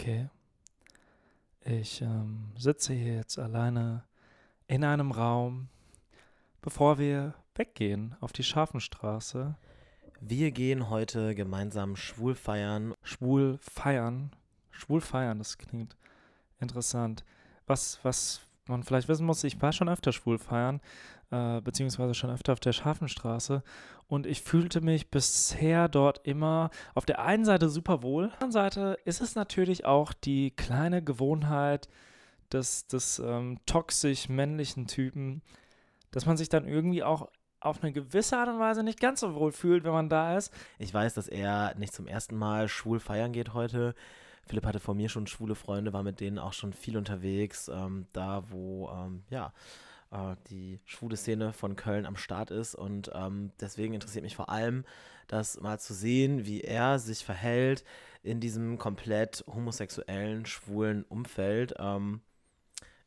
okay, ich ähm, sitze hier jetzt alleine in einem Raum, bevor wir weggehen auf die Scharfenstraße. Wir gehen heute gemeinsam schwul feiern. Schwul feiern. Schwul feiern, das klingt interessant. Was, was man vielleicht wissen muss, ich war schon öfter schwul feiern, äh, beziehungsweise schon öfter auf der Scharfenstraße. Und ich fühlte mich bisher dort immer auf der einen Seite super wohl. Auf der anderen Seite ist es natürlich auch die kleine Gewohnheit des, des ähm, toxisch männlichen Typen, dass man sich dann irgendwie auch auf eine gewisse Art und Weise nicht ganz so wohl fühlt, wenn man da ist. Ich weiß, dass er nicht zum ersten Mal schwul feiern geht heute. Philipp hatte vor mir schon schwule Freunde, war mit denen auch schon viel unterwegs, ähm, da wo, ähm, ja, äh, die schwule Szene von Köln am Start ist. Und ähm, deswegen interessiert mich vor allem, das mal zu sehen, wie er sich verhält in diesem komplett homosexuellen, schwulen Umfeld. Ähm,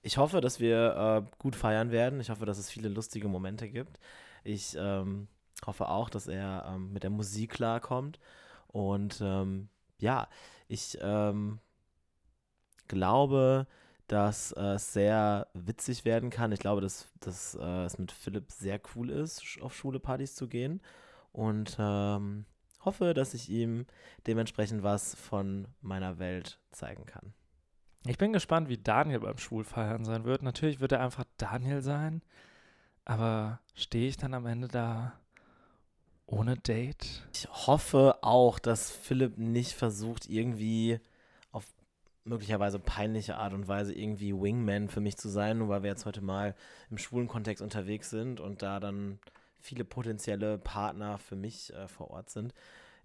ich hoffe, dass wir äh, gut feiern werden. Ich hoffe, dass es viele lustige Momente gibt. Ich ähm, hoffe auch, dass er ähm, mit der Musik klarkommt. Und ähm, ja, ich ähm, glaube, dass äh, es sehr witzig werden kann. Ich glaube, dass, dass äh, es mit Philipp sehr cool ist, auf Schulepartys zu gehen. Und ähm, hoffe, dass ich ihm dementsprechend was von meiner Welt zeigen kann. Ich bin gespannt, wie Daniel beim Schwulfeiern sein wird. Natürlich wird er einfach Daniel sein, aber stehe ich dann am Ende da ohne Date? Ich hoffe auch, dass Philipp nicht versucht, irgendwie auf möglicherweise peinliche Art und Weise irgendwie Wingman für mich zu sein, nur weil wir jetzt heute mal im schwulen Kontext unterwegs sind und da dann viele potenzielle Partner für mich äh, vor Ort sind.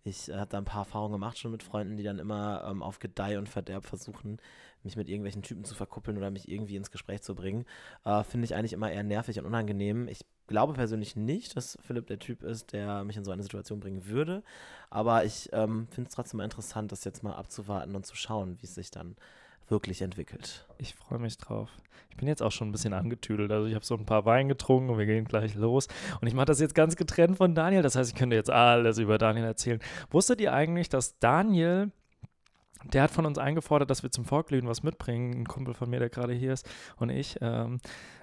Ich äh, habe da ein paar Erfahrungen gemacht schon mit Freunden, die dann immer ähm, auf Gedeih und Verderb versuchen, mich mit irgendwelchen Typen zu verkuppeln oder mich irgendwie ins Gespräch zu bringen. Äh, Finde ich eigentlich immer eher nervig und unangenehm. Ich glaube persönlich nicht, dass Philipp der Typ ist, der mich in so eine Situation bringen würde. Aber ich ähm, finde es trotzdem mal interessant, das jetzt mal abzuwarten und zu schauen, wie es sich dann wirklich entwickelt. Ich freue mich drauf. Ich bin jetzt auch schon ein bisschen angetüdelt. Also ich habe so ein paar Wein getrunken und wir gehen gleich los. Und ich mache das jetzt ganz getrennt von Daniel. Das heißt, ich könnte jetzt alles über Daniel erzählen. Wusstet ihr eigentlich, dass Daniel der hat von uns eingefordert, dass wir zum Vorglühen was mitbringen. Ein Kumpel von mir, der gerade hier ist, und ich. Ähm,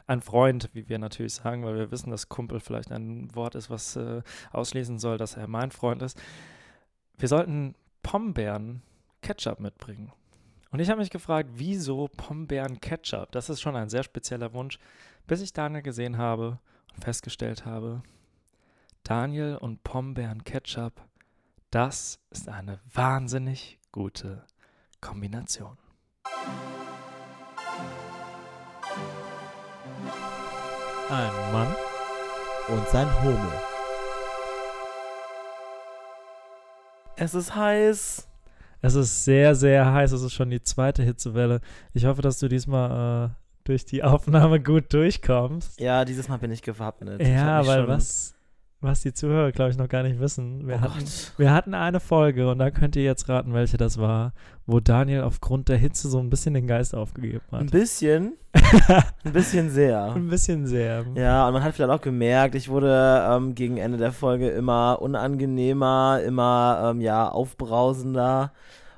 ein Freund, wie wir natürlich sagen, weil wir wissen, dass Kumpel vielleicht ein Wort ist, was äh, ausschließen soll, dass er mein Freund ist. Wir sollten Pombeeren Ketchup mitbringen. Und ich habe mich gefragt, wieso Pombeeren Ketchup? Das ist schon ein sehr spezieller Wunsch, bis ich Daniel gesehen habe und festgestellt habe, Daniel und Pombeeren Ketchup, das ist eine wahnsinnig gute Kombination. Ein Mann Und sein Homo. Es ist heiß. Es ist sehr, sehr heiß. Es ist schon die zweite Hitzewelle. Ich hoffe, dass du diesmal äh, durch die Aufnahme gut durchkommst. Ja, dieses Mal bin ich gewappnet. Ich Ja, mich weil was, was die Zuhörer, glaube ich, noch gar nicht wissen. Wir, Oh hatten, wir hatten eine Folge und da könnt ihr jetzt raten, welche das war, wo Daniel aufgrund der Hitze so ein bisschen den Geist aufgegeben Ein hat. bisschen, ein bisschen sehr. ein bisschen sehr. Ja, und man hat vielleicht auch gemerkt, ich wurde ähm, gegen Ende der Folge immer unangenehmer, immer ähm, ja, aufbrausender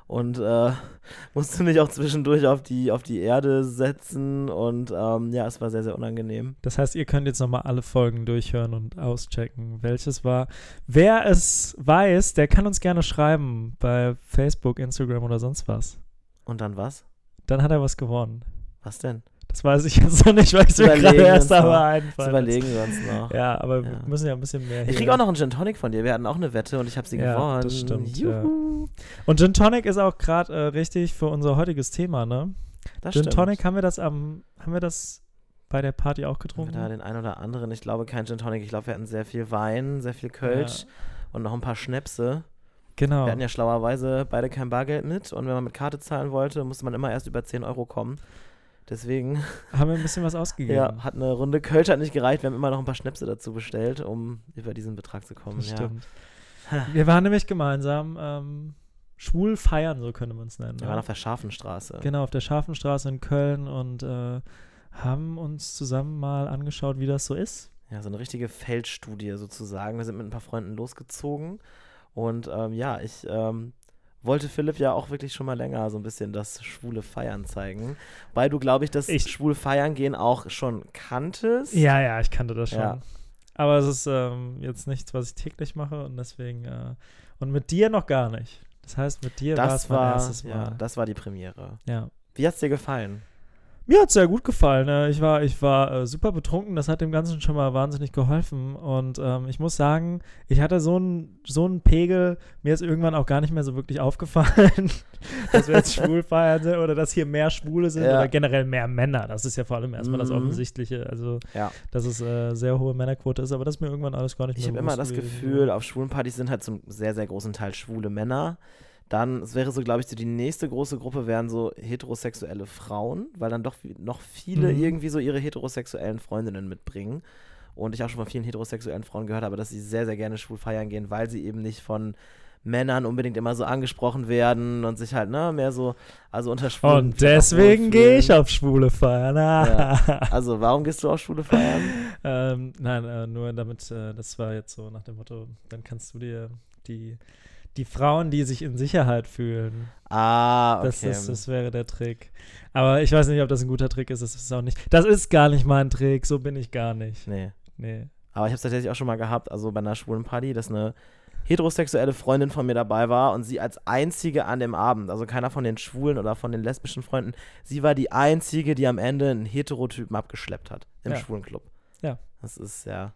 und äh, musste mich auch zwischendurch auf die, auf die Erde setzen und ähm, ja, es war sehr, sehr unangenehm. Das heißt, ihr könnt jetzt nochmal alle Folgen durchhören und auschecken, welches war. Wer es weiß, der kann uns gerne schreiben bei Facebook, Instagram oder sonst was. Und dann was? Dann hat er was gewonnen. Was denn? Das weiß ich jetzt noch nicht, weil ich Das mir gerade erst aber einfallen. überlegen wir uns noch. Ja, aber Ja. wir müssen ja ein bisschen mehr Ich hier- krieg auch noch einen Gin Tonic von dir. Wir hatten auch eine Wette und ich habe sie Ja, gewonnen. das stimmt, ja. Juhu. Und Gin Tonic ist auch gerade äh, richtig für unser heutiges Thema, ne? Das Gin stimmt. Tonic, haben wir das am, haben wir das bei der Party auch Haben wir getrunken? da den einen oder anderen. Ich glaube kein Gin Tonic. Ich glaube, wir hatten sehr viel Wein, sehr viel Kölsch und noch ein paar Schnäpse. Genau. Wir hatten ja schlauerweise beide kein Bargeld mit und wenn man mit Karte zahlen wollte, musste man immer erst über 10 Euro kommen. Deswegen, haben wir ein bisschen was ausgegeben. ja, hat eine Runde Kölsch hat nicht gereicht. Wir haben immer noch ein paar Schnäpse dazu bestellt, um über diesen Betrag zu kommen. Das ja. stimmt. Wir waren nämlich gemeinsam ähm, schwul feiern, so könnte man es nennen. Wir ne? waren auf der Scharfenstraße. Genau, auf der Scharfenstraße in Köln und äh, haben uns zusammen mal angeschaut, wie das so ist. Ja, so eine richtige Feldstudie sozusagen. Wir sind mit ein paar Freunden losgezogen und ähm, ja, ich ähm, wollte Philipp ja auch wirklich schon mal länger so ein bisschen das schwule Feiern zeigen. Weil du, glaube ich, das Ich- schwul Feiern gehen auch schon kanntest. Ja, ja, ich kannte das schon. Ja. Aber es ist ähm, jetzt nichts, was ich täglich mache und deswegen, äh, und mit dir noch gar nicht. Das heißt, mit dir war es Das mein war, erstes ja, Mal. das war die Premiere. Ja. Wie hat's dir gefallen? Mir hat es sehr gut gefallen. Ne? Ich war, ich war äh, super betrunken. Das hat dem Ganzen schon mal wahnsinnig geholfen. Und ähm, ich muss sagen, ich hatte so einen so einen Pegel. Mir ist irgendwann auch gar nicht mehr so wirklich aufgefallen, dass wir jetzt schwul feiern sind oder dass hier mehr Schwule sind Ja. oder generell mehr Männer. Das ist ja vor allem erstmal das Mhm. Offensichtliche. Also, Ja. dass es äh, sehr hohe Männerquote ist. Aber das ist mir irgendwann alles gar nicht Ich mehr habe immer das. Gefühl, auf schwulen Partys sind halt zum sehr, sehr großen Teil schwule Männer. Dann, es wäre so, glaube ich, so die nächste große Gruppe wären so heterosexuelle Frauen, weil dann doch noch viele Mhm. irgendwie so ihre heterosexuellen Freundinnen mitbringen. Und ich auch schon von vielen heterosexuellen Frauen gehört habe, dass sie sehr, sehr gerne schwul feiern gehen, weil sie eben nicht von Männern unbedingt immer so angesprochen werden und sich halt, ne, mehr so, also unter Schwulen. Und deswegen gehe ich auf schwule Feiern. Ja. Also, warum gehst du auf schwule Feiern? Ähm, nein, äh, nur damit, äh, das war jetzt so nach dem Motto, dann kannst du dir die, die Frauen, die sich in Sicherheit fühlen, Ah, okay. das, ist, das wäre der Trick. Aber ich weiß nicht, ob das ein guter Trick ist, das ist auch nicht. Das ist gar nicht mein Trick, so bin ich gar nicht. nee. Nee. Aber ich habe es tatsächlich auch schon mal gehabt, also bei einer schwulen Party, dass eine heterosexuelle Freundin von mir dabei war und sie als einzige an dem Abend, also keiner von den schwulen oder von den lesbischen Freunden, sie war die einzige, die am Ende einen Heterotypen abgeschleppt hat im Ja. schwulen Club. Ja. Das ist ja,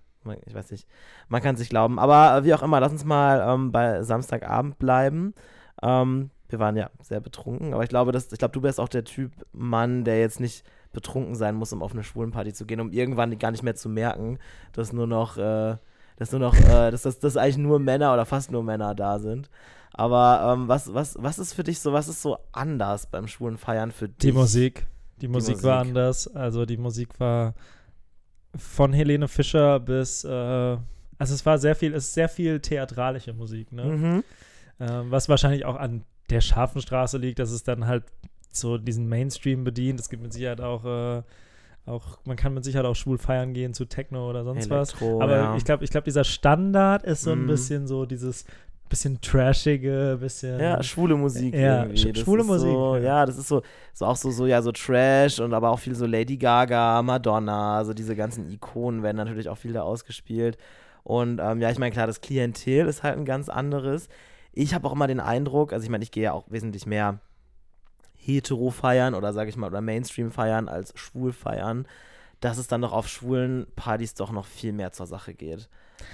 ich weiß nicht, man kann sich glauben. Aber äh, wie auch immer, lass uns mal ähm, bei Samstagabend bleiben. Ähm, wir waren ja sehr betrunken, aber ich glaube, dass, ich glaube, du bist auch der Typ Mann, der jetzt nicht betrunken sein muss, um auf eine schwulen Party zu gehen, um irgendwann gar nicht mehr zu merken, dass nur noch, äh, dass nur noch, äh, dass, dass, dass eigentlich nur Männer oder fast nur Männer da sind. Aber ähm, was, was, was ist für dich so, was ist so anders beim schwulen Feiern für dich? Die Musik. Die Musik war Musik. anders. Also die Musik war von Helene Fischer bis, äh, also es war sehr viel, es ist sehr viel theatralische Musik, ne? Mhm. Ähm, was wahrscheinlich auch an der scharfen Straße liegt, dass es dann halt so diesen Mainstream bedient. Es gibt mit Sicherheit auch, äh, auch man kann mit Sicherheit auch schwul feiern gehen zu Techno oder sonst was. Elektro, Aber ja. ich glaube, ich glaube, dieser Standard ist so ein Mhm. bisschen so dieses bisschen trashige, bisschen. Ja, schwule Musik Ja, irgendwie. Das schwule Musik, So, ja. ja. das ist so, so auch so, so, ja, so Trash und aber auch viel so Lady Gaga, Madonna, also diese ganzen Ikonen werden natürlich auch viel da ausgespielt. Und ähm, ja, ich meine, klar, das Klientel ist halt ein ganz anderes. Ich habe auch immer den Eindruck, also ich meine, ich gehe ja auch wesentlich mehr hetero feiern oder sage ich mal, oder Mainstream feiern als schwul feiern, dass es dann doch auf schwulen Partys doch noch viel mehr zur Sache geht.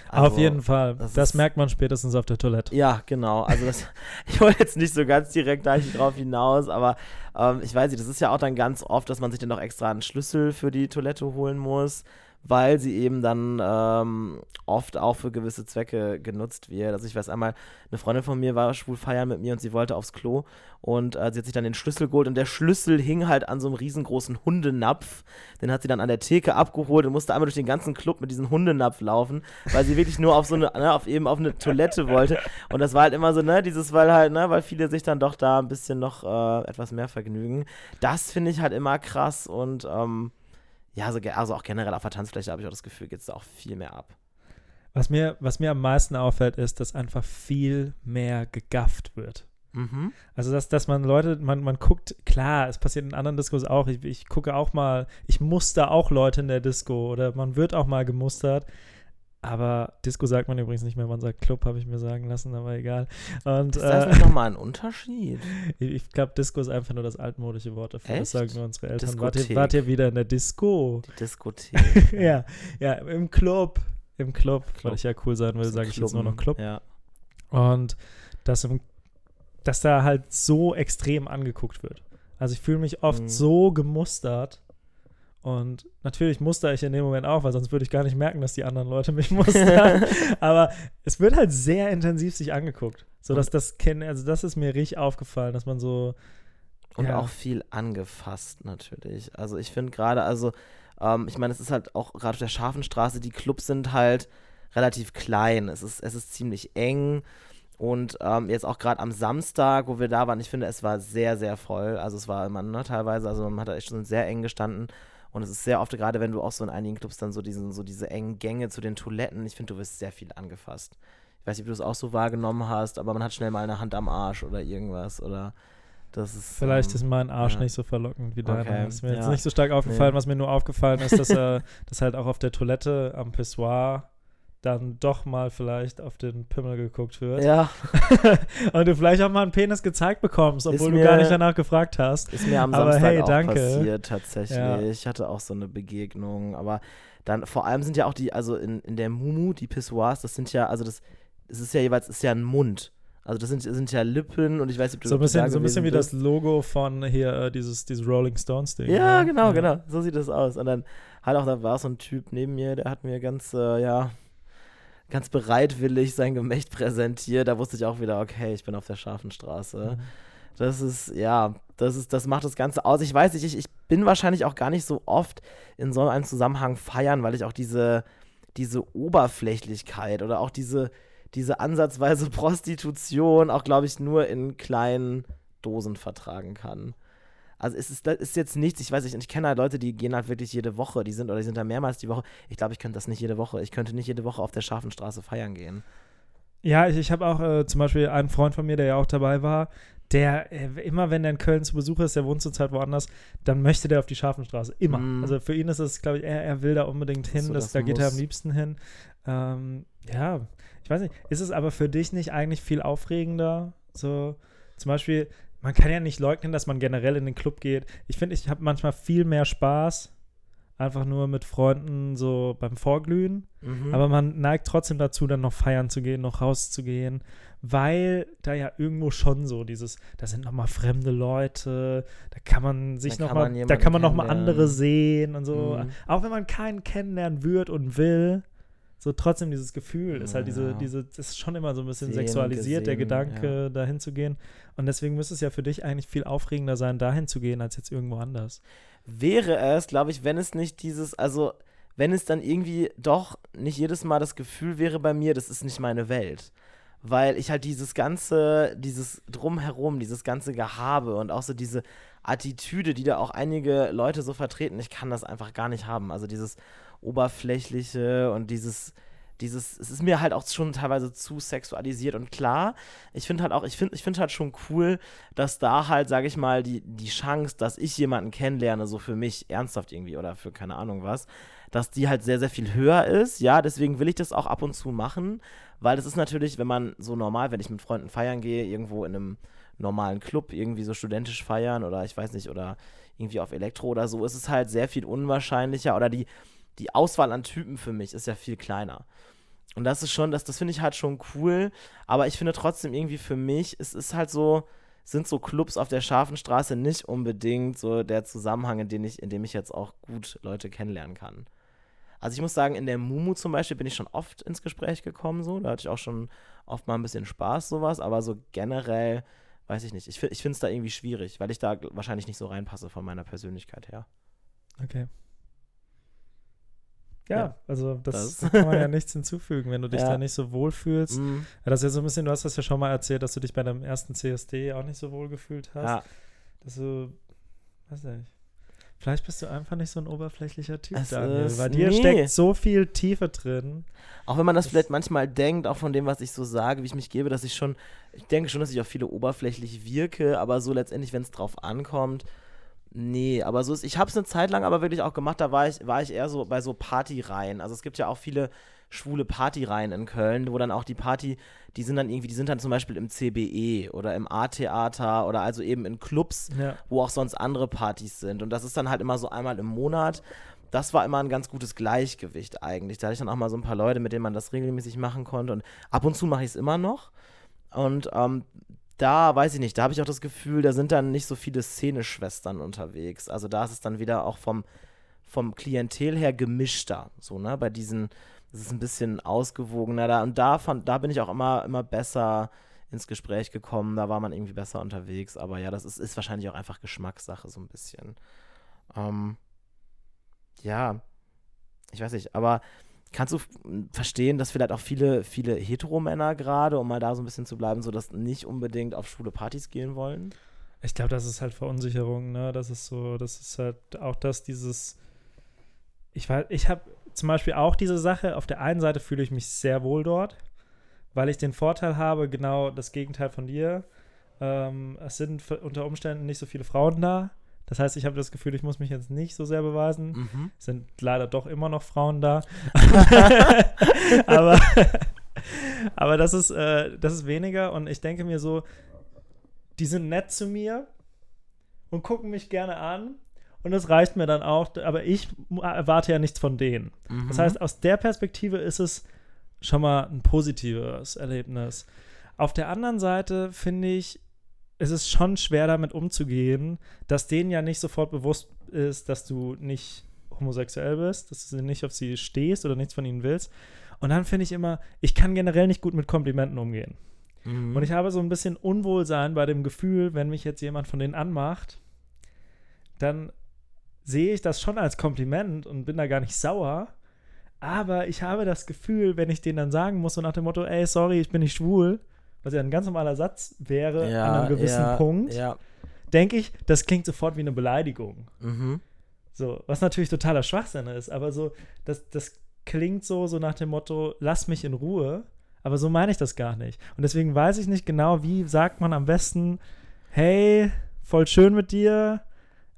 Auf Also, jeden Fall. das Das, merkt man spätestens auf der Toilette. ja, genau. Also das, ich wollte jetzt nicht so ganz direkt da drauf hinaus, aber ähm, ich weiß nicht, das ist ja auch dann ganz oft, dass man sich dann noch extra einen Schlüssel für die Toilette holen muss, weil sie eben dann ähm, oft auch für gewisse Zwecke genutzt wird. Also ich weiß einmal, eine Freundin von mir war schwul feiern mit mir und sie wollte aufs Klo und äh, sie hat sich dann den Schlüssel geholt und der Schlüssel hing halt an so einem riesengroßen Hundenapf. Den hat sie dann an der Theke abgeholt und musste einmal durch den ganzen Club mit diesem Hundenapf laufen, weil sie wirklich nur auf so eine, ne, auf eben auf eine Toilette wollte. Und das war halt immer so, ne, dieses, weil halt, ne, weil viele sich dann doch da ein bisschen noch äh, etwas mehr vergnügen. Das finde ich halt immer krass und ähm, ja, also, also auch generell auf der Tanzfläche habe ich auch das Gefühl, geht es auch viel mehr ab. Was mir, was mir am meisten auffällt, ist, dass einfach viel mehr gegafft wird. Mhm. Also, dass, dass man Leute, man, man guckt, klar, es passiert in anderen Diskos auch. Ich, ich gucke auch mal, ich muster auch Leute in der Disco oder man wird auch mal gemustert. Aber Disco sagt man übrigens nicht mehr, man sagt Club, habe ich mir sagen lassen, aber egal. Und Ist das äh, nochmal ein Unterschied? ich, ich glaube, Disco ist einfach nur das altmodische Wort dafür. Das Echt? sagen nur unsere Eltern. Wart ihr, wart ihr wieder in der Disco? Die Diskothek. ja, ja, im Club. Im Club, weil Club. ich ja cool sein will, sage ich jetzt nur noch. Club. Ja. Und dass, im, dass da halt so extrem angeguckt wird. Also ich fühle mich oft Mhm. so gemustert. Und natürlich muster ich in dem Moment auch, weil sonst würde ich gar nicht merken, dass die anderen Leute mich mustern. Aber es wird halt sehr intensiv sich angeguckt. So dass das kennen, also das ist mir richtig aufgefallen, dass man so. Und ja. auch viel angefasst natürlich. Also ich finde gerade, also ähm, ich meine, es ist halt auch gerade auf der scharfen Straße, die Clubs sind halt relativ klein. Es ist, es ist ziemlich eng. Und ähm, jetzt auch gerade am Samstag, wo wir da waren, ich finde, es war sehr, sehr voll. Also es war immer ne, teilweise, also man hat da echt schon sehr eng gestanden. Und es ist sehr oft, gerade wenn du auch so in einigen Clubs dann so, diesen, so diese engen Gänge zu den Toiletten, ich finde, du wirst sehr viel angefasst. Ich weiß nicht, ob du es auch so wahrgenommen hast, aber man hat schnell mal eine Hand am Arsch oder irgendwas oder das ist. Vielleicht ähm, ist mein Arsch ja. nicht so verlockend wie deiner. Okay, Ist mir jetzt ja. nicht so stark aufgefallen. Nee. Was mir nur aufgefallen ist, dass er dass halt auch auf der Toilette am Pissoir dann doch mal vielleicht auf den Pimmel geguckt wird. Ja, Und du vielleicht auch mal einen Penis gezeigt bekommst, obwohl du mir- gar nicht danach gefragt hast. ist mir am Aber Samstag hey, auch danke. passiert tatsächlich. Ja. Ich hatte auch so eine Begegnung, aber dann vor allem sind ja auch die, also in, in der Mumu, die Pissoirs, das sind ja, also das, es ist ja jeweils, ist ja ein Mund. Also das sind, sind ja Lippen und ich weiß nicht, ob du So ein du bisschen, so ein bisschen wie gewesen das Logo von hier, äh, dieses, dieses Rolling Stones Ding. Ja, ne? genau, genau. So sieht das aus. Und dann halt auch, da war so ein Typ neben mir, der hat mir ganz, äh, ja, ganz bereitwillig sein Gemächt präsentiert. Da wusste ich auch wieder, okay, ich bin auf der scharfen Straße. Mhm. Das ist, ja, das ist, das macht das Ganze aus. Ich weiß nicht, ich, ich bin wahrscheinlich auch gar nicht so oft in so einem Zusammenhang feiern, weil ich auch diese, diese Oberflächlichkeit oder auch diese, diese ansatzweise Prostitution auch, glaube ich, nur in kleinen Dosen vertragen kann. Also es ist, das ist jetzt nichts, ich weiß nicht, ich kenne halt Leute, die gehen halt wirklich jede Woche, die sind oder die sind da mehrmals die Woche. Ich glaube, ich könnte das nicht jede Woche. Ich könnte nicht jede Woche auf der scharfen Straße feiern gehen. Ja, ich, ich habe auch äh, zum Beispiel einen Freund von mir, der ja auch dabei war, der äh, immer, wenn er in Köln zu Besuch ist, der wohnt zurzeit woanders, dann möchte der auf die Scharfenstraße. Immer. Mhm. Also für ihn ist es, glaube ich, er, er will da unbedingt hin, So, das, das da geht er am muss. liebsten hin. Ähm, ja, ich weiß nicht, ist es aber für dich nicht eigentlich viel aufregender? So, zum Beispiel, man kann ja nicht leugnen, dass man generell in den Club geht. Ich finde, ich habe manchmal viel mehr Spaß, einfach nur mit Freunden so beim Vorglühen. Mhm. Aber man neigt trotzdem dazu, dann noch feiern zu gehen, noch rauszugehen, weil da ja irgendwo schon so dieses, da sind nochmal fremde Leute, da kann man sich nochmal, da kann man nochmal andere sehen und so. Mhm. Auch wenn man keinen kennenlernen wird und will, so trotzdem dieses Gefühl ist halt diese, Ja. diese, ist schon immer so ein bisschen Sehen, sexualisiert, der gesehen, Gedanke, dahin zu gehen. Und deswegen müsste es ja für dich eigentlich viel aufregender sein, dahin zu gehen, als jetzt irgendwo anders. wäre es, glaube ich, wenn es nicht dieses, also wenn es dann irgendwie doch nicht jedes Mal das Gefühl wäre bei mir, das ist nicht meine Welt. Weil ich halt dieses ganze, dieses Drumherum, dieses ganze Gehabe und auch so diese Attitüde, die da auch einige Leute so vertreten, ich kann das einfach gar nicht haben. Also dieses Oberflächliche und dieses, dieses, es ist mir halt auch schon teilweise zu sexualisiert und klar, ich finde halt auch, ich finde ich finde halt schon cool, dass da halt, sage ich mal, die, die Chance, dass ich jemanden kennenlerne, so für mich ernsthaft irgendwie oder für keine Ahnung was, dass die halt sehr, sehr viel höher ist. Ja, deswegen will ich das auch ab und zu machen, weil das ist natürlich, wenn man so normal, wenn ich mit Freunden feiern gehe, irgendwo in einem normalen Club, irgendwie so studentisch feiern oder ich weiß nicht, oder irgendwie auf Elektro oder so, ist es halt sehr viel unwahrscheinlicher oder die, die Auswahl an Typen für mich ist ja viel kleiner. Und das ist schon, das, das finde ich halt schon cool, aber ich finde trotzdem irgendwie für mich, es ist halt so, sind so Clubs auf der scharfen Straße nicht unbedingt so der Zusammenhang, in dem ich, in dem ich jetzt auch gut Leute kennenlernen kann. Also ich muss sagen, in der Mumu zum Beispiel bin ich schon oft ins Gespräch gekommen, so, da hatte ich auch schon oft mal ein bisschen Spaß, sowas, aber so generell, weiß ich nicht, ich, ich finde es da irgendwie schwierig, weil ich da wahrscheinlich nicht so reinpasse von meiner Persönlichkeit her. Okay. Ja, Ja, also das, das- kann man ja nichts hinzufügen, wenn du dich Ja. da nicht so wohl fühlst. Ja, das ist ja so ein bisschen, du hast das ja schon mal erzählt, dass du dich bei deinem ersten CSD auch nicht so wohl gefühlt hast. ja, Dass du, weiß nicht. Vielleicht bist du einfach nicht so ein oberflächlicher Typ, Es Daniel. ist- Bei dir nee. steckt so viel Tiefe drin. Auch wenn man das, Das- vielleicht manchmal denkt, auch von dem, was ich so sage, wie ich mich gebe, dass ich schon, ich denke schon, dass ich auf viele oberflächlich wirke, aber so letztendlich, wenn es drauf ankommt, nee, aber so ist, ich habe es eine Zeit lang aber wirklich auch gemacht, da war ich, war ich eher so bei so Partyreihen. Also es gibt ja auch viele schwule Partyreihen in Köln, wo dann auch die Party, die sind dann irgendwie, die sind dann zum Beispiel im CBE oder im A-Theater oder also eben in Clubs, Ja. wo auch sonst andere Partys sind. Und das ist dann halt immer so einmal im Monat. Das war immer ein ganz gutes Gleichgewicht eigentlich. Da hatte ich dann auch mal so ein paar Leute, mit denen man das regelmäßig machen konnte. Und ab und zu mache ich es immer noch. Und ähm, da weiß ich nicht, da habe ich auch das Gefühl, da sind dann nicht so viele Szeneschwestern unterwegs. Also da ist es dann wieder auch vom, vom Klientel her gemischter. So, ne? Bei diesen, das ist ein bisschen ausgewogener da. Und da, fand, da bin ich auch immer, immer besser ins Gespräch gekommen. Da war man irgendwie besser unterwegs. Aber ja, das ist, ist wahrscheinlich auch einfach Geschmackssache, so ein bisschen. Ähm, ja, ich weiß nicht, aber kannst du verstehen, dass vielleicht auch viele, viele Heteromänner gerade, um mal da so ein bisschen zu bleiben, so dass nicht unbedingt auf schwule Partys gehen wollen? Ich glaube, das ist halt Verunsicherung, ne? Das ist so, das ist halt auch das, dieses. Ich weiß, ich habe zum Beispiel auch diese Sache, auf der einen Seite fühle ich mich sehr wohl dort, weil ich den Vorteil habe, genau das Gegenteil von dir. Ähm, es sind unter Umständen nicht so viele Frauen da. Das heißt, ich habe das Gefühl, ich muss mich jetzt nicht so sehr beweisen. Mhm. Es sind leider doch immer noch Frauen da. aber, aber das ist, äh, das ist weniger und ich denke mir so, die sind nett zu mir und gucken mich gerne an und das reicht mir dann auch, aber ich erwarte ja nichts von denen. Mhm. Das heißt, aus der Perspektive ist es schon mal ein positives Erlebnis. Auf der anderen Seite finde ich, es ist schon schwer damit umzugehen, dass denen ja nicht sofort bewusst ist, dass du nicht homosexuell bist, dass du nicht auf sie stehst oder nichts von ihnen willst. Und dann finde ich immer, ich kann generell nicht gut mit Komplimenten umgehen. Mhm. Und ich habe so ein bisschen Unwohlsein bei dem Gefühl, wenn mich jetzt jemand von denen anmacht, dann sehe ich das schon als Kompliment und bin da gar nicht sauer. Aber ich habe das Gefühl, wenn ich denen dann sagen muss, so nach dem Motto, ey, sorry, ich bin nicht schwul, was ja ein ganz normaler Satz wäre ja, an einem gewissen ja, Punkt, Ja. denke ich, das klingt sofort wie eine Beleidigung. Mhm. So, was natürlich totaler Schwachsinn ist, aber so, das, das klingt so, so nach dem Motto, lass mich in Ruhe. Aber so meine ich das gar nicht. Und deswegen weiß ich nicht genau, wie sagt man am besten, hey, voll schön mit dir,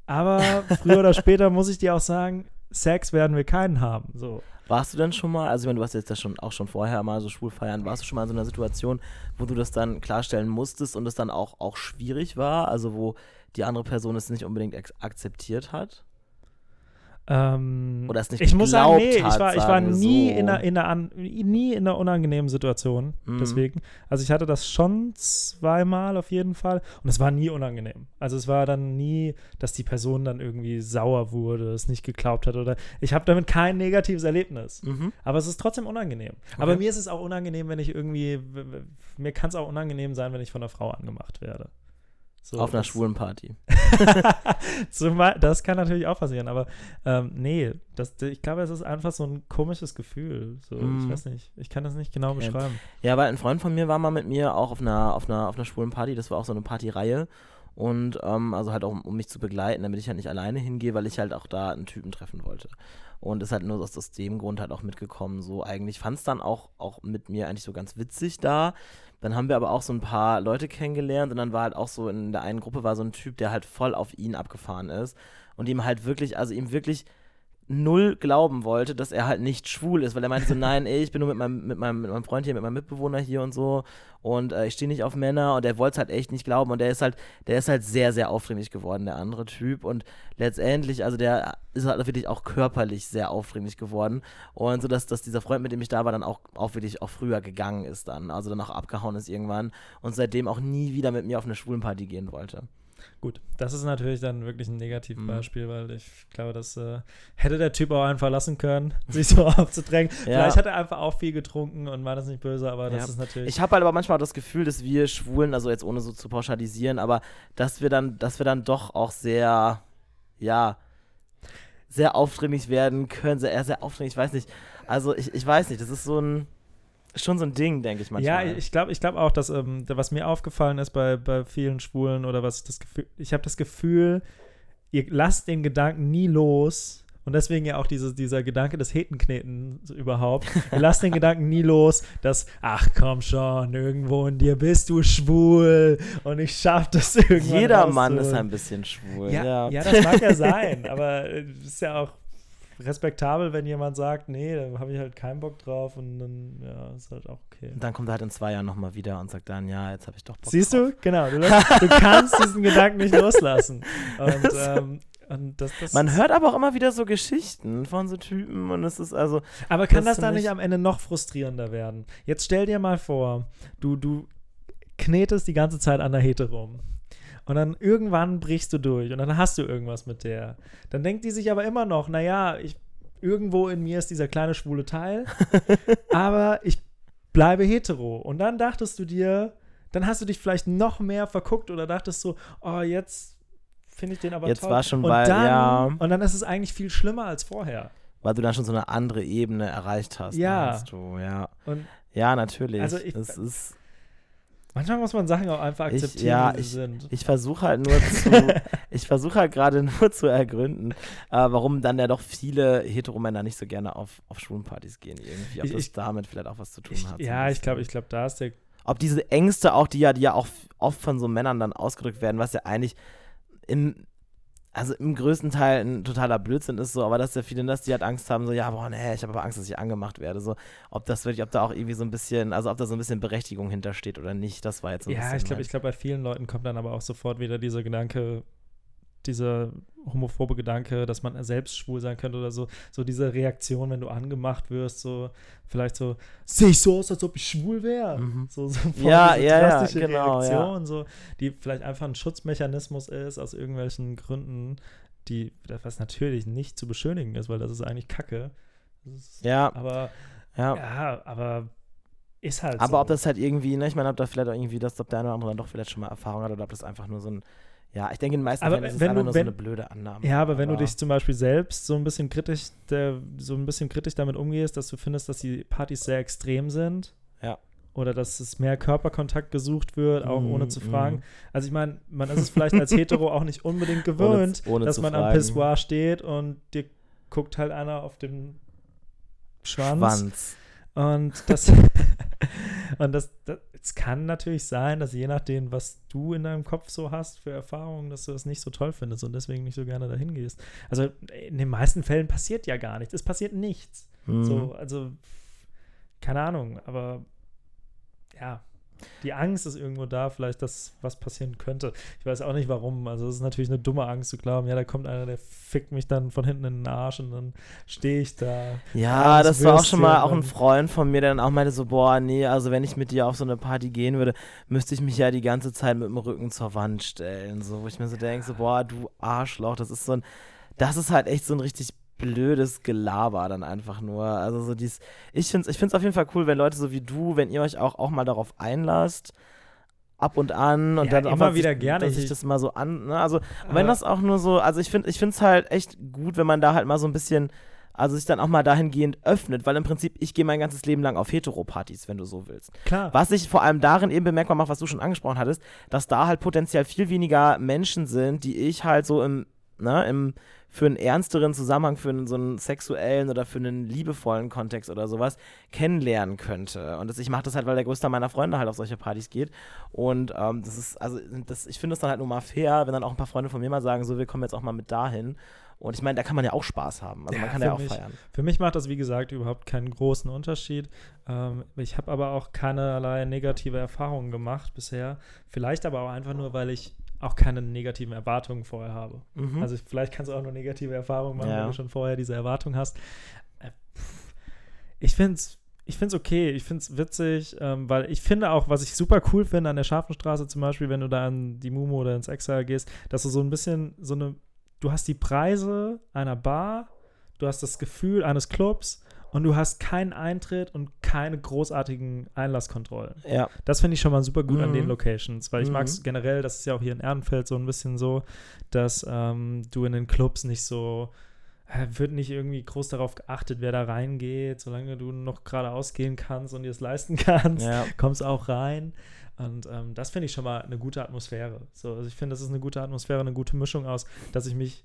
aber früher oder später muss ich dir auch sagen, Sex werden wir keinen haben. So. Warst du denn schon mal, also ich meine, du hast jetzt das schon auch schon vorher mal so schwul feiern, warst du schon mal in so einer Situation, wo du das dann klarstellen musstest und es dann auch, auch schwierig war, also wo die andere Person es nicht unbedingt akzeptiert hat? Ähm, Oder es nicht ich muss sagen, nee, ich war, ich war nie, so. in einer, in einer an, nie in einer unangenehmen Situation. Mhm. Deswegen. Also ich hatte das schon zweimal auf jeden Fall. Und es war nie unangenehm. Also es war dann nie, dass die Person dann irgendwie sauer wurde, es nicht geglaubt hat oder. Ich habe damit kein negatives Erlebnis. Mhm. Aber es ist trotzdem unangenehm. Aber mir ist es auch unangenehm, wenn ich irgendwie. Mir kann es auch unangenehm sein, wenn ich von einer Frau angemacht werde. So, Auf einer schwulen Party. Das kann natürlich auch passieren, aber ähm, nee, das, ich glaube, es ist einfach so ein komisches Gefühl. So, Mm. Ich weiß nicht, ich kann das nicht genau Okay. beschreiben. Ja, weil ein Freund von mir war mal mit mir auch auf einer, auf einer, auf einer schwulen Party. Das war auch so eine Partyreihe. Und ähm, also halt auch, um, um mich zu begleiten, damit ich halt nicht alleine hingehe, weil ich halt auch da einen Typen treffen wollte. Und ist halt nur aus, aus dem Grund halt auch mitgekommen. So eigentlich fand es dann auch, auch mit mir eigentlich so ganz witzig da. Dann haben wir aber auch so ein paar Leute kennengelernt und dann war halt auch so in der einen Gruppe war so ein Typ, der halt voll auf ihn abgefahren ist und ihm halt wirklich, also ihm wirklich null glauben wollte, dass er halt nicht schwul ist, weil er meinte so, nein, ich bin nur mit meinem, mit meinem, mit meinem Freund hier, mit meinem Mitbewohner hier und so und äh, ich stehe nicht auf Männer und er wollte es halt echt nicht glauben und der ist halt, der ist halt sehr, sehr aufdringlich geworden, der andere Typ und letztendlich, also der ist halt wirklich auch körperlich sehr aufdringlich geworden und so, dass, dass dieser Freund, mit dem ich da war, dann auch, auch wirklich auch früher gegangen ist dann, also dann auch abgehauen ist irgendwann und seitdem auch nie wieder mit mir auf eine Schwulenparty gehen wollte. Gut, das ist natürlich dann wirklich ein Negativbeispiel, Mhm. weil ich glaube, das äh, hätte der Typ auch einfach lassen können, sich so aufzudrängen. Ja. Vielleicht hat er einfach auch viel getrunken und war das nicht böse, aber das Ja. ist natürlich. Ich habe halt aber manchmal auch das Gefühl, dass wir Schwulen, also jetzt ohne so zu pauschalisieren, aber dass wir dann, dass wir dann doch auch sehr, ja, sehr aufdringlich werden können, sehr, sehr aufdringlich, ich weiß nicht. Also ich, ich weiß nicht, das ist so ein, schon so ein Ding, denke ich manchmal. Ja, ich glaube ich glaub auch, dass, ähm, was mir aufgefallen ist bei, bei vielen Schwulen oder was ich das Gefühl, ich habe das Gefühl, ihr lasst den Gedanken nie los. Und deswegen ja auch diese, dieser Gedanke des Hetenkneten überhaupt. Ihr lasst den Gedanken nie los, dass, ach komm schon, irgendwo in dir bist du schwul und ich schaff das irgendwann. Jeder Mann ist ein bisschen schwul. Ja, Ja, ja. das mag ja sein, aber es ist ja auch respektabel, wenn jemand sagt, nee, da habe ich halt keinen Bock drauf und dann, ja, ist halt auch okay. Und dann kommt er halt in zwei Jahren nochmal wieder und sagt dann, ja, jetzt habe ich doch Bock Siehst drauf. du? Genau. Du, du kannst diesen Gedanken nicht loslassen. Und, ähm, und das, das, Man hört aber auch immer wieder so Geschichten von so Typen und es ist also, aber kann das das dann nicht am Ende noch frustrierender werden? Jetzt stell dir mal vor, du, du knetest die ganze Zeit an der Hete rum. Und dann irgendwann brichst du durch und dann hast du irgendwas mit der. Dann denkt die sich aber immer noch, naja, ich, irgendwo in mir ist dieser kleine schwule Teil, aber ich bleibe hetero. Und dann dachtest du dir, dann hast du dich vielleicht noch mehr verguckt oder dachtest so, oh, jetzt finde ich den aber Jetzt toll. war schon dann, ja. Und dann ist es eigentlich viel schlimmer als vorher. weil du dann schon so eine andere Ebene erreicht hast. Ja. Du, ja. Und Ja, natürlich. Also ich- es ist, Manchmal muss man Sachen auch einfach Ich- akzeptieren, ja, wie sie sind. Ich versuche halt nur zu, ich versuche halt gerade nur zu ergründen, äh, warum dann ja doch viele Heteromänner nicht so gerne auf, auf Schwulenpartys gehen irgendwie. Ob Ich- das ich- damit vielleicht auch was zu tun Ich, hat. so ja, ich bisschen. glaube, ich glaube, da ist der Ob diese Ängste auch, die ja, die ja auch oft von so Männern dann ausgedrückt werden, was ja eigentlich im, also im größten Teil ein totaler Blödsinn ist so, aber dass ja viele, dass die halt Angst haben, so, ja, boah, nee, ich habe aber Angst, dass ich angemacht werde, so, ob das wirklich, ob da auch irgendwie so ein bisschen, also ob da so ein bisschen Berechtigung hintersteht oder nicht, das war jetzt so ein Ja, bisschen ich glaube, ich glaube, bei vielen Leuten kommt dann aber auch sofort wieder dieser Gedanke, dieser homophobe Gedanke, dass man selbst schwul sein könnte oder so, so diese Reaktion, wenn du angemacht wirst, so vielleicht so, sehe ich so aus, als ob ich schwul wäre. Mhm. So, so Ja, ja, ja, genau, ja. Reaktion, so, die vielleicht einfach ein Schutzmechanismus ist aus irgendwelchen Gründen, die, was natürlich nicht zu beschönigen ist, weil das ist eigentlich Kacke. Ist, ja, Aber, ja. ja, aber ist halt Aber so. ob das halt irgendwie, ne, ich meine, ob da vielleicht auch irgendwie, das, ob der eine oder andere dann doch vielleicht schon mal Erfahrung hat oder ob das einfach nur so ein, ja, ich denke, in den meisten Aber Fällen ist es einfach du- nur wenn- so eine blöde Annahme. Ja, aber wenn du Aber- dich zum Beispiel selbst so ein bisschen kritisch, der, so ein bisschen kritisch damit umgehst, dass du findest, dass die Partys sehr extrem sind. Ja. Oder dass es mehr Körperkontakt gesucht wird, auch ohne Mhm, zu fragen. mhm. Also ich meine, man ist es vielleicht als Hetero auch nicht unbedingt gewöhnt, ohne dass zu man am fragen. Pissoir steht und dir guckt halt einer auf den Schwanz. Schwanz. Und das, und das, das, es kann natürlich sein, dass je nachdem, was du in deinem Kopf so hast für Erfahrungen, dass du das nicht so toll findest und deswegen nicht so gerne dahin gehst. Also in den meisten Fällen passiert ja gar nichts. Es passiert nichts. Mhm. So, also keine Ahnung, aber ja, die Angst ist irgendwo da, vielleicht, dass was passieren könnte. Ich weiß auch nicht warum. Also es ist natürlich eine dumme Angst zu glauben, ja, da kommt einer, der fickt mich dann von hinten in den Arsch und dann stehe ich da. Ja, das war auch schon mal auch ein und- Freund von mir, der dann auch meinte so, boah, nee, also wenn ich mit dir auf so eine Party gehen würde, müsste ich mich ja die ganze Zeit mit dem Rücken zur Wand stellen. So, wo ich mir so denke, so, boah, du Arschloch, das ist so ein, das ist halt echt so ein richtig blödes Gelaber dann einfach nur. Also so dies, ich finde es ich find's auf jeden Fall cool, wenn Leute so wie du, wenn ihr euch auch, auch mal darauf einlasst, ab und an und Ja, dann auch immer mal wieder sich, gerne. dass Ich- das mal so an, ne? also wenn das auch nur so, also ich finde ich es halt echt gut, wenn man da halt mal so ein bisschen, also sich dann auch mal dahingehend öffnet, weil im Prinzip, ich gehe mein ganzes Leben lang auf Heteropartys, wenn du so willst. Klar. Was ich vor allem darin eben bemerkbar mache, was du schon angesprochen hattest, dass da halt potenziell viel weniger Menschen sind, die ich halt so im, ne, im, für einen ernsteren Zusammenhang, für einen, so einen sexuellen oder für einen liebevollen Kontext oder sowas kennenlernen könnte. Und das, ich mache das halt, weil der größte meiner Freunde halt auf solche Partys geht. Und ähm, das ist, also das, ich finde es dann halt nur mal fair, wenn dann auch ein paar Freunde von mir mal sagen, so, wir kommen jetzt auch mal mit dahin. Und ich meine, da kann man ja auch Spaß haben. Also Ja, man kann für ja auch mich- feiern. Für mich macht das, wie gesagt, überhaupt keinen großen Unterschied. Ähm, ich habe aber auch keinerlei negative Erfahrungen gemacht bisher. Vielleicht aber auch einfach nur, weil ich auch keine negativen Erwartungen vorher habe. Mhm. Also vielleicht kannst du auch nur negative Erfahrungen machen, Ja. wenn du schon vorher diese Erwartung hast. Äh, Ich finde es ich find's okay, ich finde es witzig, ähm, weil ich finde auch, was ich super cool finde an der Scharfenstraße zum Beispiel, wenn du da in die Mumu oder ins Exile gehst, dass du so ein bisschen so eine, du hast die Preise einer Bar, du hast das Gefühl eines Clubs und du hast keinen Eintritt und keine großartigen Einlasskontrollen. Ja. Das finde ich schon mal super gut an Mhm. den Locations, weil ich Mhm. mag es generell, das ist ja auch hier in Ehrenfeld so ein bisschen so, dass ähm, du in den Clubs nicht so, äh, wird nicht irgendwie groß darauf geachtet, wer da reingeht, solange du noch geradeaus gehen kannst und dir es leisten kannst, Ja. kommst auch rein. Und ähm, das finde ich schon mal eine gute Atmosphäre. So, also ich finde, das ist eine gute Atmosphäre, eine gute Mischung aus, dass ich mich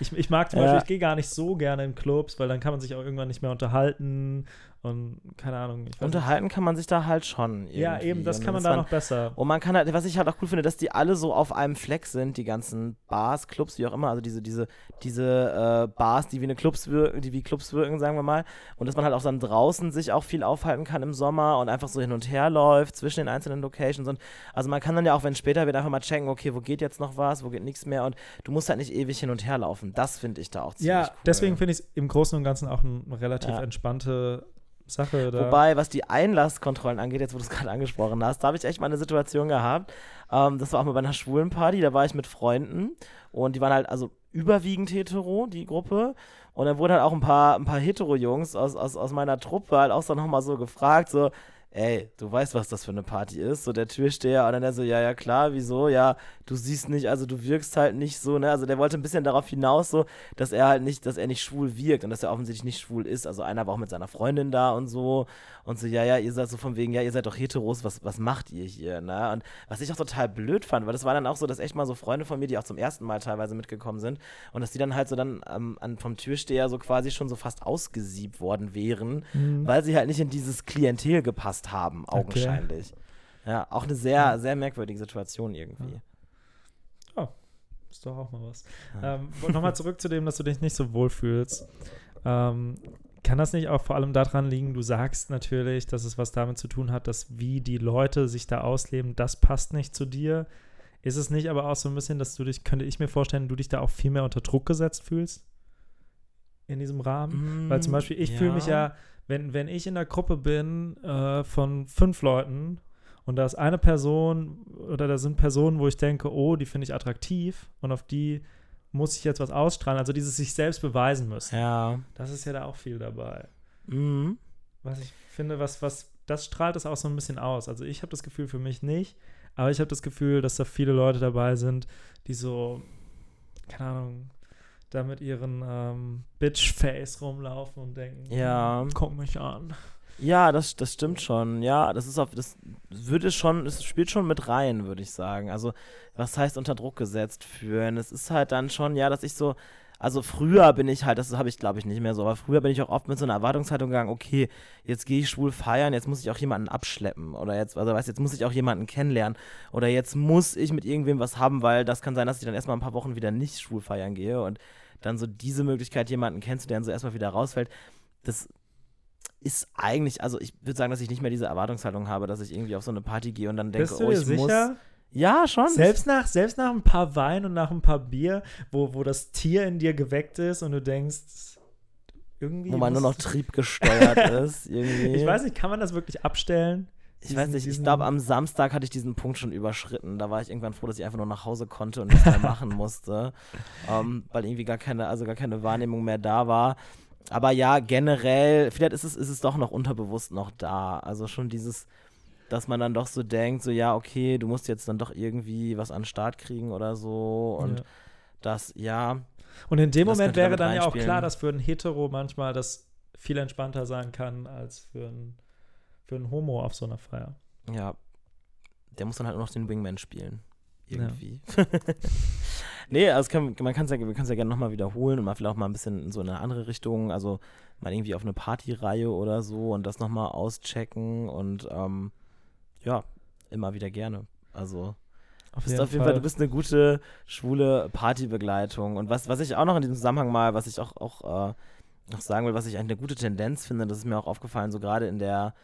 ich, ich mag zum Ja. Beispiel, ich gehe gar nicht so gerne in Clubs, weil dann kann man sich auch irgendwann nicht mehr unterhalten und keine Ahnung. Ich weiß nicht. Unterhalten kann man sich da halt schon. Ja, irgendwie. eben, das kann man da noch besser. Und man kann halt, was ich halt auch cool finde, dass die alle so auf einem Fleck sind, die ganzen Bars, Clubs, wie auch immer, also diese, diese, diese äh, Bars, die wie eine Clubs wirken, die wie Clubs wirken, sagen wir mal. Und dass man halt auch dann draußen sich auch viel aufhalten kann im Sommer und einfach so hin und her läuft zwischen den einzelnen Locations. Und also man kann dann ja auch, wenn später wird, einfach mal checken, okay, wo geht jetzt noch was, wo geht nichts mehr und du musst halt nicht ewig hin und her laufen. Das finde ich da auch ziemlich Ja, cool. deswegen finde ich es im Großen und Ganzen auch eine relativ Ja. entspannte Sache. Da. Wobei, was die Einlasskontrollen angeht, jetzt wo du es gerade angesprochen hast, da habe ich echt mal eine Situation gehabt. Ähm, das war auch mal bei einer schwulen Party, da war ich mit Freunden und die waren halt also überwiegend hetero, die Gruppe. Und dann wurden halt auch ein paar, ein paar Hetero-Jungs aus, aus, aus meiner Truppe halt auch so nochmal so gefragt, so, ey, du weißt, was das für eine Party ist? So der Türsteher und dann der so, ja, ja, klar, wieso? Ja, du siehst nicht, also du wirkst halt nicht so, ne? Also der wollte ein bisschen darauf hinaus, so, dass er halt nicht, dass er nicht schwul wirkt und dass er offensichtlich nicht schwul ist. Also einer war auch mit seiner Freundin da und so und so, ja, ja, ihr seid so von wegen, ja, ihr seid doch heteros, was, was macht ihr hier, ne? Und was ich auch total blöd fand, weil das war dann auch so, dass echt mal so Freunde von mir, die auch zum ersten Mal teilweise mitgekommen sind und dass die dann halt so dann ähm, an, vom Türsteher so quasi schon so fast ausgesiebt worden wären, Mhm. weil sie halt nicht in dieses Klientel gepasst haben, augenscheinlich. Ja, auch eine sehr, sehr merkwürdige Situation irgendwie. Ist doch auch mal was. Ja. Ähm, Nochmal zurück zu dem, dass du dich nicht so wohl fühlst. Ähm, kann das nicht auch vor allem daran liegen, du sagst natürlich, dass es was damit zu tun hat, dass wie die Leute sich da ausleben, das passt nicht zu dir. Ist es nicht aber auch so ein bisschen, dass du dich, könnte ich mir vorstellen, du dich da auch viel mehr unter Druck gesetzt fühlst? In diesem Rahmen? Weil zum Beispiel, ich fühle mich ja, wenn, wenn ich in der Gruppe bin äh, von fünf Leuten und da ist eine Person oder da sind Personen, wo ich denke, oh, die finde ich attraktiv und auf die muss ich jetzt was ausstrahlen. Also dieses sich selbst beweisen müssen. Ja. Das ist ja da auch viel dabei. Mhm. Was ich finde, was, was, das strahlt es auch so ein bisschen aus. Also ich habe das Gefühl für mich nicht, aber ich habe das Gefühl, dass da viele Leute dabei sind, die so, keine Ahnung, da mit ihren ähm, Bitch-Face rumlaufen und denken, Ja. guck mich an. Ja, das, das stimmt schon. Ja, das ist auf, das würde schon, es spielt schon mit rein, würde ich sagen. Also, was heißt unter Druck gesetzt fühlen? Es ist halt dann schon, ja, dass ich so, also früher bin ich halt, das habe ich glaube ich nicht mehr so, aber früher bin ich auch oft mit so einer Erwartungshaltung gegangen, okay, jetzt gehe ich schwul feiern, jetzt muss ich auch jemanden abschleppen oder jetzt, also weißt, jetzt muss ich auch jemanden kennenlernen oder jetzt muss ich mit irgendwem was haben, weil das kann sein, dass ich dann erstmal ein paar Wochen wieder nicht schwul feiern gehe und dann so diese Möglichkeit, jemanden kennenzulernen, so erstmal wieder rausfällt. Das ist eigentlich, also ich würde sagen, dass ich nicht mehr diese Erwartungshaltung habe, dass ich irgendwie auf so eine Party gehe und dann denke, Bist du oh, ich muss. sicher? Ja, schon. Selbst nach, selbst nach ein paar Wein und nach ein paar Bier, wo, wo das Tier in dir geweckt ist und du denkst, irgendwie. wo man nur noch muss- triebgesteuert ist. Irgendwie. Ich weiß nicht, kann man das wirklich abstellen? Ich weiß nicht, ich glaube, am Samstag hatte ich diesen Punkt schon überschritten. Da war ich irgendwann froh, dass ich einfach nur nach Hause konnte und nichts mehr machen musste. Ähm, weil irgendwie gar keine, also gar keine Wahrnehmung mehr da war. Aber ja, generell, vielleicht ist es, ist es doch noch unterbewusst noch da. Also schon dieses, dass man dann doch so denkt, so ja, okay, du musst jetzt dann doch irgendwie was an den Start kriegen oder so. Und Ja. das, ja, Und in dem Moment wäre dann ja auch klar, dass für einen Hetero manchmal das viel entspannter sein kann als für einen, für einen Homo auf so einer Feier. Ja. Der muss dann halt nur noch den Wingman spielen. Ja. Irgendwie. nee, also kann, man kann es ja, wir können es ja gerne nochmal wiederholen und mal vielleicht auch mal ein bisschen in so eine andere Richtung, also mal irgendwie auf eine Partyreihe oder so und das nochmal auschecken und ähm, ja, immer wieder gerne. Also Auf bist auf jeden Fall, du bist eine gute schwule Partybegleitung. Und was, was ich auch noch in diesem Zusammenhang mal, was ich auch, auch äh, noch sagen will, was ich eigentlich eine gute Tendenz finde, das ist mir auch aufgefallen, so gerade in der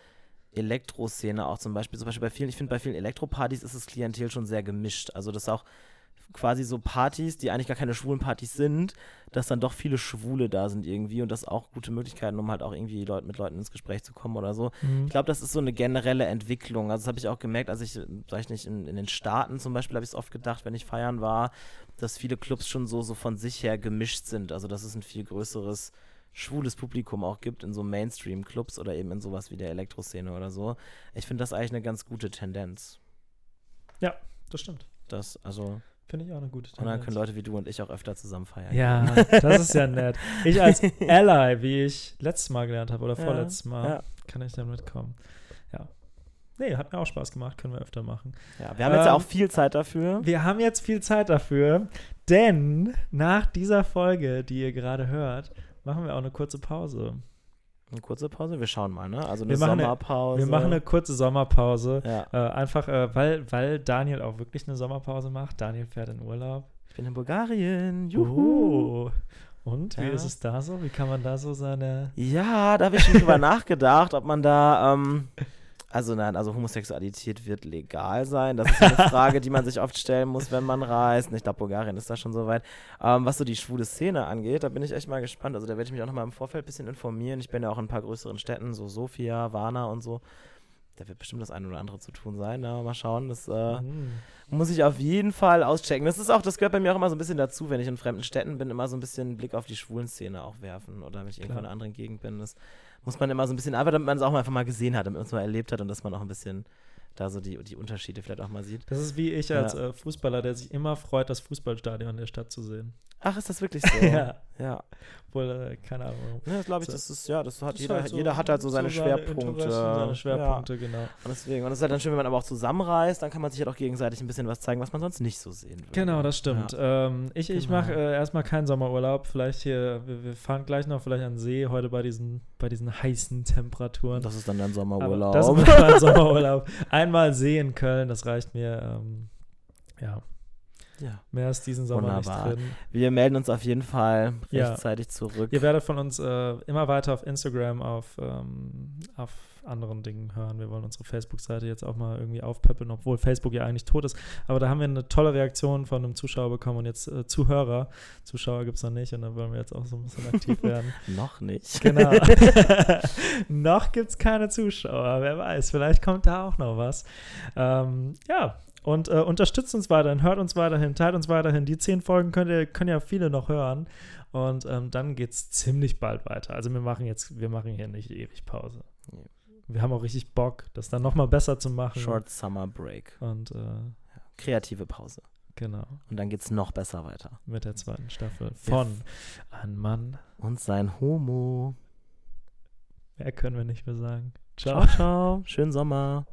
Elektroszene auch zum Beispiel, zum Beispiel bei vielen, ich finde bei vielen Elektropartys ist das Klientel schon sehr gemischt. Also das ist auch quasi so Partys, die eigentlich gar keine schwulen Partys sind, dass dann doch viele Schwule da sind irgendwie und das auch gute Möglichkeiten, um halt auch irgendwie Leut, mit Leuten ins Gespräch zu kommen oder so. Mhm. Ich glaube, das ist so eine generelle Entwicklung. Also das habe ich auch gemerkt, als ich, sag ich nicht, in, in den Staaten zum Beispiel habe ich es oft gedacht, wenn ich feiern war, dass viele Clubs schon so, so von sich her gemischt sind. Also dass es ein viel größeres schwules Publikum auch gibt in so Mainstream-Clubs oder eben in sowas wie der Elektroszene oder so. Ich finde das eigentlich eine ganz gute Tendenz. Das stimmt. Das, also, Finde ich auch eine gute und dann Tendenz. können Leute wie du und ich auch öfter zusammen feiern. Ja, das ist ja nett. Ich als Ally, wie ich letztes Mal gelernt habe oder Ja, vorletztes Mal, Ja, kann ich dann mitkommen. Ja. Nee, hat mir auch Spaß gemacht, können wir öfter machen. ja. Wir haben jetzt ja Ähm, auch viel Zeit dafür. Wir haben jetzt viel Zeit dafür, denn nach dieser Folge, die ihr gerade hört, machen wir auch eine kurze Pause. Eine kurze Pause, wir schauen mal, ne? Also eine Wir machen eine- Sommerpause. Wir machen eine kurze Sommerpause. Ja, Äh, einfach, äh, weil, weil Daniel auch wirklich eine Sommerpause macht. Daniel fährt in Urlaub. ich bin in Bulgarien. Juhu. Juhu. Und wie Ja. ist es da so? Wie kann man da so seine. Ja, da habe ich schon drüber nachgedacht, ob man da, ähm, also nein, also Homosexualität wird legal sein. Das ist eine Frage, die man sich oft stellen muss, wenn man reist. Ich glaube, Bulgarien ist da schon soweit. Ähm, was so die schwule Szene angeht, da bin ich echt mal gespannt. Also da werde ich mich auch noch mal im Vorfeld ein bisschen informieren. Ich bin ja auch in ein paar größeren Städten, so Sofia, Varna und so. Da wird bestimmt das eine oder andere zu tun sein. Na, mal schauen. Das äh, Hm. muss ich auf jeden Fall auschecken. Das ist auch, das gehört bei mir auch immer so ein bisschen dazu, wenn ich in fremden Städten bin, immer so ein bisschen einen Blick auf die schwulen Szene auch werfen. Oder wenn ich irgendwo in einer anderen Gegend bin. Das muss man immer so ein bisschen, einfach damit man es auch mal einfach mal gesehen hat, damit man es mal erlebt hat und dass man auch ein bisschen da so die, die Unterschiede vielleicht auch mal sieht. Das ist wie ich Ja. als äh, Fußballer, der sich immer freut, das Fußballstadion der Stadt zu sehen. Ach, ist das wirklich so? Ja. Ja. Obwohl, äh, keine Ahnung. Ja, glaube ich, So. das ist, ja, das hat Das jeder, halt so- jeder hat halt so seine Schwerpunkte. Interessen, Seine Schwerpunkte, genau. Ja. Und deswegen, und es ist halt dann schön, wenn man aber auch zusammenreißt, dann kann man sich halt auch gegenseitig ein bisschen was zeigen, was man sonst nicht so sehen würde. Genau, das stimmt. Ja. Ähm, ich ich Genau. mache äh, erstmal keinen Sommerurlaub. Vielleicht hier, wir, wir fahren gleich noch vielleicht an den See, heute bei diesen, bei diesen heißen Temperaturen. Das ist dann dein Aber Sommerurlaub. Das ist mein Sommerurlaub. Einmal See in Köln, das reicht mir. Ähm, ja, ja. mehr ist diesen Sommer Wunderbar. nicht drin. Wir melden uns auf jeden Fall Ja. rechtzeitig zurück. Ihr werdet von uns äh, immer weiter auf Instagram, auf, ähm, auf anderen Dingen hören. Wir wollen unsere Facebook-Seite jetzt auch mal irgendwie aufpeppeln, obwohl Facebook ja eigentlich tot ist. Aber da haben wir eine tolle Reaktion von einem Zuschauer bekommen und jetzt äh, Zuhörer. Zuschauer gibt es noch nicht und da wollen wir jetzt auch so ein bisschen aktiv werden. Noch nicht. Genau. noch gibt es keine Zuschauer, wer weiß. Vielleicht kommt da auch noch was. Ähm, ja, und äh, unterstützt uns weiterhin, hört uns weiterhin, teilt uns weiterhin. Die zehn Folgen könnt ihr, können ja viele noch hören. Und ähm, dann geht es ziemlich bald weiter. Also wir machen jetzt, wir machen hier nicht ewig Pause. Nee. Wir haben auch richtig Bock, das dann nochmal besser zu machen. Short Summer Break. Und äh, Kreative Pause. genau, Und dann geht's noch besser weiter. mit der zweiten Staffel von Ein Mann. Und sein Homo. Mehr können wir nicht mehr sagen. Ciao, ciao. Schönen Sommer.